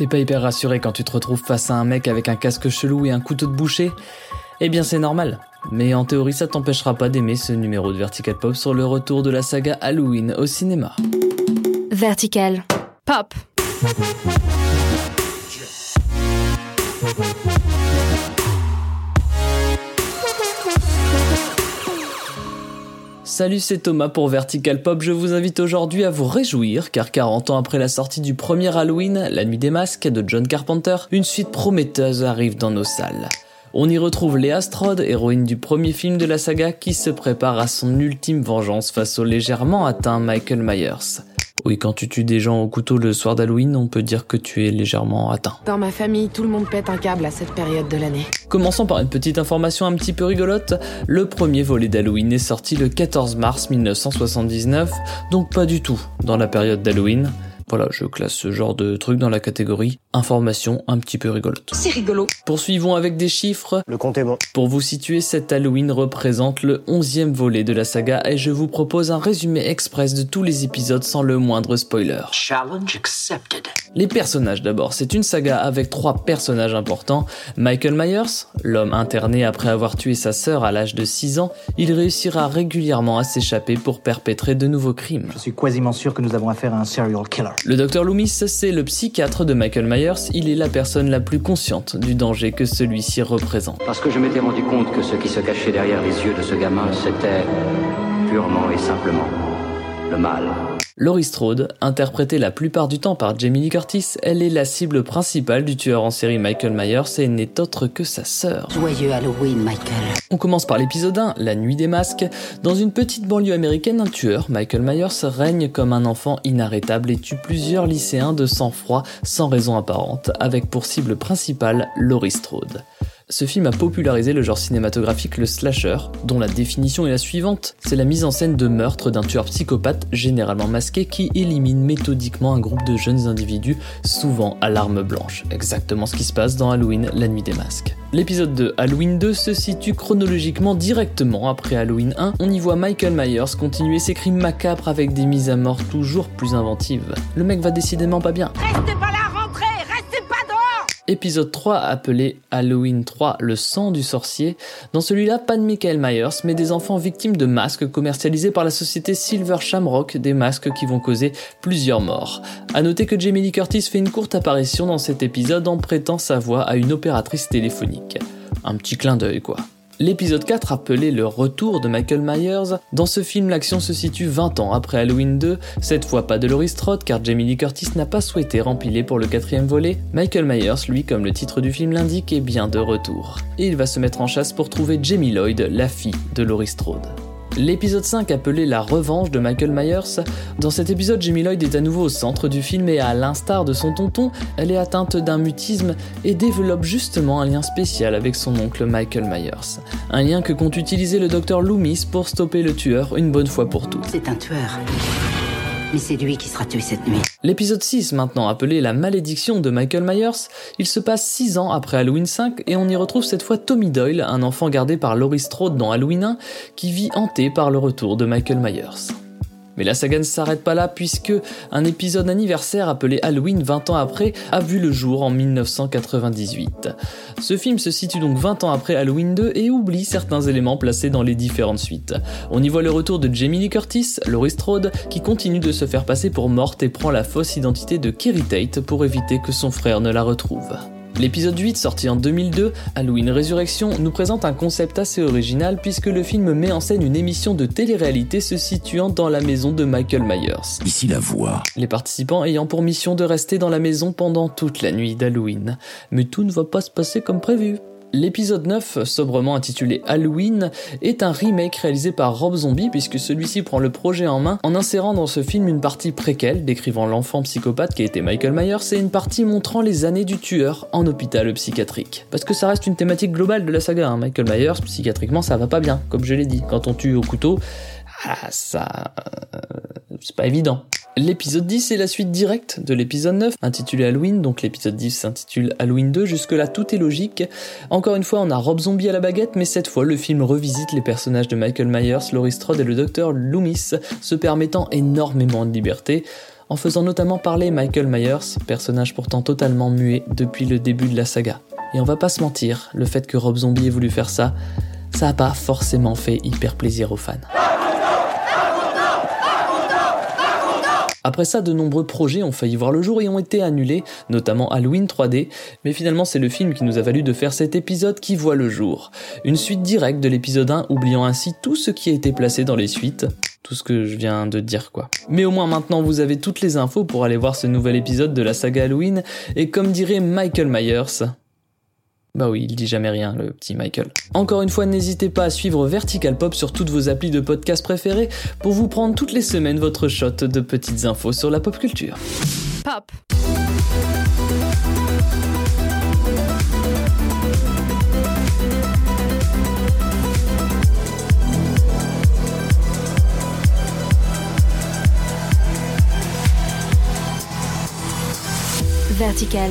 T'es pas hyper rassuré quand tu te retrouves face à un mec avec un casque chelou et un couteau de boucher? Eh bien c'est normal. Mais en théorie ça t'empêchera pas d'aimer ce numéro de Vertical Pop sur le retour de la saga Halloween au cinéma. Vertical Pop. Salut, c'est Thomas pour Vertical Pop. Je vous invite aujourd'hui à vous réjouir car 40 ans après la sortie du premier Halloween, La Nuit des Masques de John Carpenter, une suite prometteuse arrive dans nos salles. On y retrouve Léa Strode, héroïne du premier film de la saga, qui se prépare à son ultime vengeance face au légèrement atteint Michael Myers. Oui, quand tu tues des gens au couteau le soir d'Halloween, on peut dire que tu es légèrement atteint. Dans ma famille, tout le monde pète un câble à cette période de l'année. Commençons par une petite information un petit peu rigolote. Le premier volet d'Halloween est sorti le 14 mars 1979, donc pas du tout dans la période d'Halloween. Voilà, je classe ce genre de truc dans la catégorie information un petit peu rigolote. C'est rigolo. Poursuivons avec des chiffres. Le compte est bon. Pour vous situer, cet Halloween représente le onzième volet de la saga et je vous propose un résumé express de tous les épisodes sans le moindre spoiler. Challenge accepted. Les personnages d'abord, c'est une saga avec trois personnages importants. Michael Myers, l'homme interné après avoir tué sa sœur à l'âge de 6 ans, il réussira régulièrement à s'échapper pour perpétrer de nouveaux crimes. Je suis quasiment sûr que nous avons affaire à un serial killer. Le docteur Loomis, c'est le psychiatre de Michael Myers, il est la personne la plus consciente du danger que celui-ci représente. Parce que je m'étais rendu compte que ce qui se cachait derrière les yeux de ce gamin, c'était purement et simplement le mal. Laurie Strode, interprétée la plupart du temps par Jamie Lee Curtis, elle est la cible principale du tueur en série Michael Myers et n'est autre que sa sœur. Joyeux Halloween, Michael. On commence par l'épisode 1, La nuit des masques. Dans une petite banlieue américaine, un tueur, Michael Myers, règne comme un enfant inarrêtable et tue plusieurs lycéens de sang-froid sans raison apparente, avec pour cible principale Laurie Strode. Ce film a popularisé le genre cinématographique le slasher, dont la définition est la suivante, c'est la mise en scène de meurtre d'un tueur psychopathe généralement masqué qui élimine méthodiquement un groupe de jeunes individus, souvent à l'arme blanche. Exactement ce qui se passe dans Halloween, la nuit des masques. L'épisode 2, Halloween 2, se situe chronologiquement directement après Halloween 1. On y voit Michael Myers continuer ses crimes macabres avec des mises à mort toujours plus inventives. Le mec va décidément pas bien. Épisode 3 appelé Halloween 3, le sang du sorcier. Dans celui-là, pas de Michael Myers, mais des enfants victimes de masques commercialisés par la société Silver Shamrock, des masques qui vont causer plusieurs morts. A noter que Jamie Lee Curtis fait une courte apparition dans cet épisode en prêtant sa voix à une opératrice téléphonique. Un petit clin d'œil quoi. L'épisode 4 appelé Le retour de Michael Myers. Dans ce film, l'action se situe 20 ans après Halloween 2, cette fois pas de Laurie Strode car Jamie Lee Curtis n'a pas souhaité rempiler pour le quatrième volet. Michael Myers, lui, comme le titre du film l'indique, est bien de retour. Et il va se mettre en chasse pour trouver Jamie Lloyd, la fille de Laurie Strode. L'épisode 5 appelé La revanche de Michael Myers. Dans cet épisode, Jamie Lloyd est à nouveau au centre du film et à l'instar de son tonton, elle est atteinte d'un mutisme et développe justement un lien spécial avec son oncle Michael Myers. Un lien que compte utiliser le docteur Loomis pour stopper le tueur une bonne fois pour toutes. C'est un tueur. Mais c'est lui qui sera tué cette nuit. L'épisode 6 maintenant appelé La malédiction de Michael Myers, il se passe 6 ans après Halloween 5 et on y retrouve cette fois Tommy Doyle, un enfant gardé par Laurie Strode dans Halloween 1, qui vit hanté par le retour de Michael Myers. Mais la saga ne s'arrête pas là puisque un épisode anniversaire appelé Halloween 20 ans après a vu le jour en 1998. Ce film se situe donc 20 ans après Halloween 2 et oublie certains éléments placés dans les différentes suites. On y voit le retour de Jamie Lee Curtis, Laurie Strode, qui continue de se faire passer pour morte et prend la fausse identité de Kerry Tate pour éviter que son frère ne la retrouve. L'épisode 8, sorti en 2002, Halloween Résurrection, nous présente un concept assez original puisque le film met en scène une émission de télé-réalité se situant dans la maison de Michael Myers. Ici la voix. Les participants ayant pour mission de rester dans la maison pendant toute la nuit d'Halloween. Mais tout ne va pas se passer comme prévu. L'épisode 9, sobrement intitulé Halloween, est un remake réalisé par Rob Zombie puisque celui-ci prend le projet en main en insérant dans ce film une partie préquelle décrivant l'enfant psychopathe qui a été Michael Myers et une partie montrant les années du tueur en hôpital psychiatrique. Parce que ça reste une thématique globale de la saga, hein. Michael Myers, psychiatriquement ça va pas bien, comme je l'ai dit. Quand on tue au couteau, ah, ça... euh, c'est pas évident. L'épisode 10 est la suite directe de l'épisode 9, intitulé Halloween, donc l'épisode 10 s'intitule Halloween 2, jusque-là tout est logique. Encore une fois, on a Rob Zombie à la baguette, mais cette fois, le film revisite les personnages de Michael Myers, Laurie Strode et le docteur Loomis, se permettant énormément de liberté. en faisant notamment parler Michael Myers, personnage pourtant totalement muet depuis le début de la saga. Et on va pas se mentir, le fait que Rob Zombie ait voulu faire ça, ça a pas forcément fait hyper plaisir aux fans. Après ça, de nombreux projets ont failli voir le jour et ont été annulés, notamment Halloween 3D, mais finalement c'est le film qui nous a valu de faire cet épisode qui voit le jour. Une suite directe de l'épisode 1, oubliant ainsi tout ce qui a été placé dans les suites. Tout ce que je viens de dire quoi. Mais au moins maintenant vous avez toutes les infos pour aller voir ce nouvel épisode de la saga Halloween, et comme dirait Michael Myers, bah oui, il dit jamais rien, le petit Michael. Encore une fois, n'hésitez pas à suivre Vertical Pop sur toutes vos applis de podcast préférés pour vous prendre toutes les semaines votre shot de petites infos sur la pop culture. Pop. Vertical.